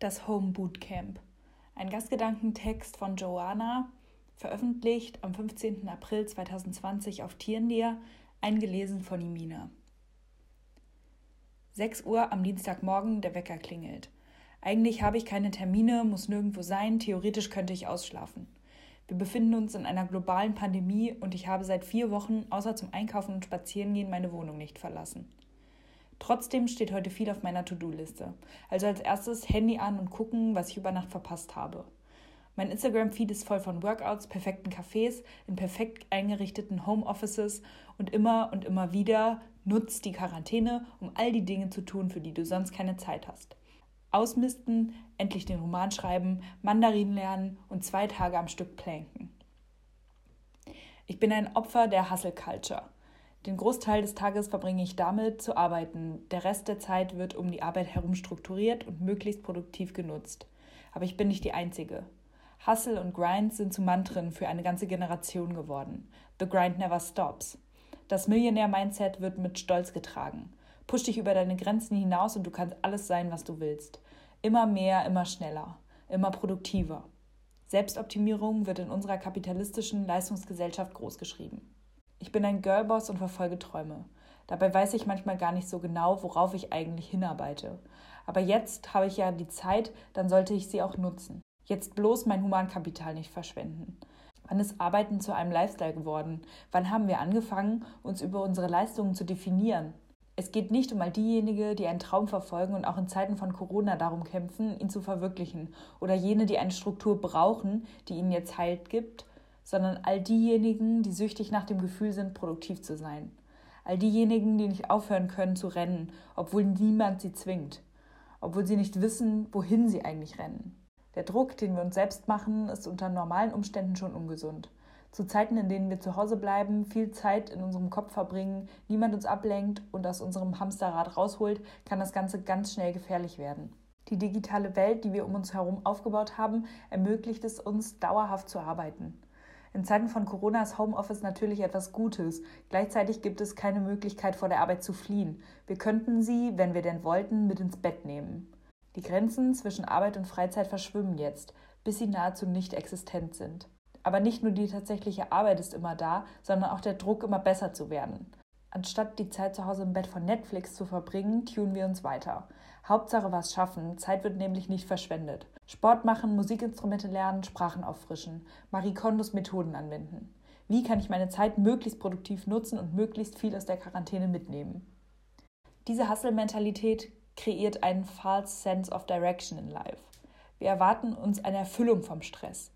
Das Home Bootcamp. Ein Gastgedankentext von Joanna, veröffentlicht am 15. April 2020 auf Tierendir, eingelesen von Imina. 6 Uhr am Dienstagmorgen, der Wecker klingelt. Eigentlich habe ich keine Termine, muss nirgendwo sein, theoretisch könnte ich ausschlafen. Wir befinden uns in einer globalen Pandemie und ich habe seit vier Wochen außer zum Einkaufen und Spazierengehen meine Wohnung nicht verlassen. Trotzdem steht heute viel auf meiner To-Do-Liste. Also als erstes Handy an und gucken, was ich über Nacht verpasst habe. Mein Instagram-Feed ist voll von Workouts, perfekten Cafés, in perfekt eingerichteten Homeoffices und immer und immer wieder nutzt die Quarantäne, um all die Dinge zu tun, für die du sonst keine Zeit hast. Ausmisten, endlich den Roman schreiben, Mandarin lernen und zwei Tage am Stück planken. Ich bin ein Opfer der Hustle Culture. Den Großteil des Tages verbringe ich damit, zu arbeiten. Der Rest der Zeit wird um die Arbeit herum strukturiert und möglichst produktiv genutzt. Aber ich bin nicht die Einzige. Hustle und Grind sind zu Mantren für eine ganze Generation geworden. The Grind never stops. Das Millionär-Mindset wird mit Stolz getragen. Push dich über deine Grenzen hinaus und du kannst alles sein, was du willst. Immer mehr, immer schneller, immer produktiver. Selbstoptimierung wird in unserer kapitalistischen Leistungsgesellschaft großgeschrieben. Ich bin ein Girlboss und verfolge Träume. Dabei weiß ich manchmal gar nicht so genau, worauf ich eigentlich hinarbeite. Aber jetzt habe ich ja die Zeit, dann sollte ich sie auch nutzen. Jetzt bloß mein Humankapital nicht verschwenden. Wann ist Arbeiten zu einem Lifestyle geworden? Wann haben wir angefangen, uns über unsere Leistungen zu definieren? Es geht nicht um all diejenigen, die einen Traum verfolgen und auch in Zeiten von Corona darum kämpfen, ihn zu verwirklichen, oder jene, die eine Struktur brauchen, die ihnen jetzt Halt gibt, sondern all diejenigen, die süchtig nach dem Gefühl sind, produktiv zu sein. All diejenigen, die nicht aufhören können zu rennen, obwohl niemand sie zwingt, obwohl sie nicht wissen, wohin sie eigentlich rennen. Der Druck, den wir uns selbst machen, ist unter normalen Umständen schon ungesund. Zu Zeiten, in denen wir zu Hause bleiben, viel Zeit in unserem Kopf verbringen, niemand uns ablenkt und aus unserem Hamsterrad rausholt, kann das Ganze ganz schnell gefährlich werden. Die digitale Welt, die wir um uns herum aufgebaut haben, ermöglicht es uns, dauerhaft zu arbeiten. In Zeiten von Corona ist Homeoffice natürlich etwas Gutes. Gleichzeitig gibt es keine Möglichkeit, vor der Arbeit zu fliehen. Wir könnten sie, wenn wir denn wollten, mit ins Bett nehmen. Die Grenzen zwischen Arbeit und Freizeit verschwimmen jetzt, bis sie nahezu nicht existent sind. Aber nicht nur die tatsächliche Arbeit ist immer da, sondern auch der Druck, immer besser zu werden. Anstatt die Zeit zu Hause im Bett von Netflix zu verbringen, tun wir uns weiter. Hauptsache was schaffen, Zeit wird nämlich nicht verschwendet. Sport machen, Musikinstrumente lernen, Sprachen auffrischen, Marie Kondos Methoden anwenden. Wie kann ich meine Zeit möglichst produktiv nutzen und möglichst viel aus der Quarantäne mitnehmen? Diese Hustle-Mentalität kreiert einen false sense of direction in life. Wir erwarten uns eine Erfüllung vom Stress.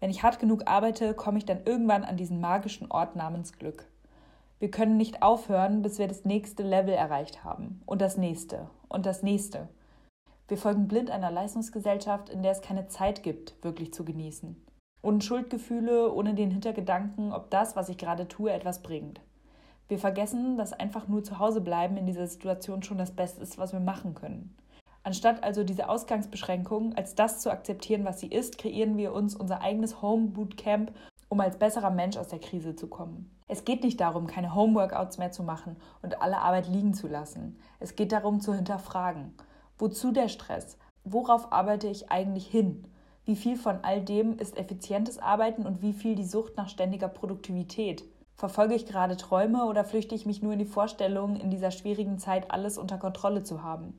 Wenn ich hart genug arbeite, komme ich dann irgendwann an diesen magischen Ort namens Glück. Wir können nicht aufhören, bis wir das nächste Level erreicht haben. Und das nächste. Und das nächste. Wir folgen blind einer Leistungsgesellschaft, in der es keine Zeit gibt, wirklich zu genießen. Ohne Schuldgefühle, ohne den Hintergedanken, ob das, was ich gerade tue, etwas bringt. Wir vergessen, dass einfach nur zu Hause bleiben in dieser Situation schon das Beste ist, was wir machen können. Anstatt also diese Ausgangsbeschränkung als das zu akzeptieren, was sie ist, kreieren wir uns unser eigenes Home Bootcamp um als besserer Mensch aus der Krise zu kommen. Es geht nicht darum, keine Homeworkouts mehr zu machen und alle Arbeit liegen zu lassen. Es geht darum, zu hinterfragen. Wozu der Stress? Worauf arbeite ich eigentlich hin? Wie viel von all dem ist effizientes Arbeiten und wie viel die Sucht nach ständiger Produktivität? Verfolge ich gerade Träume oder flüchte ich mich nur in die Vorstellung, in dieser schwierigen Zeit alles unter Kontrolle zu haben?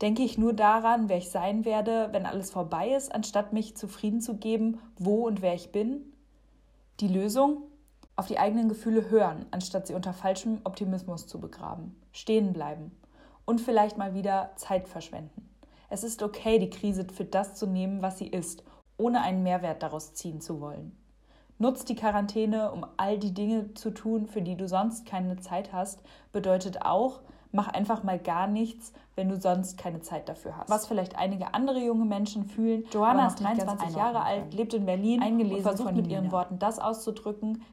Denke ich nur daran, wer ich sein werde, wenn alles vorbei ist, anstatt mich zufrieden zu geben, wo und wer ich bin? Die Lösung? Auf die eigenen Gefühle hören, anstatt sie unter falschem Optimismus zu begraben. Stehen bleiben. Und vielleicht mal wieder Zeit verschwenden. Es ist okay, die Krise für das zu nehmen, was sie ist, ohne einen Mehrwert daraus ziehen zu wollen. Nutz die Quarantäne, um all die Dinge zu tun, für die du sonst keine Zeit hast, bedeutet auch, mach einfach mal gar nichts, wenn du sonst keine Zeit dafür hast. Was vielleicht einige andere junge Menschen fühlen. Joanna ist 23 Jahre alt, lebt in Berlin eingelesen und versucht mit ihren Worten das auszudrücken,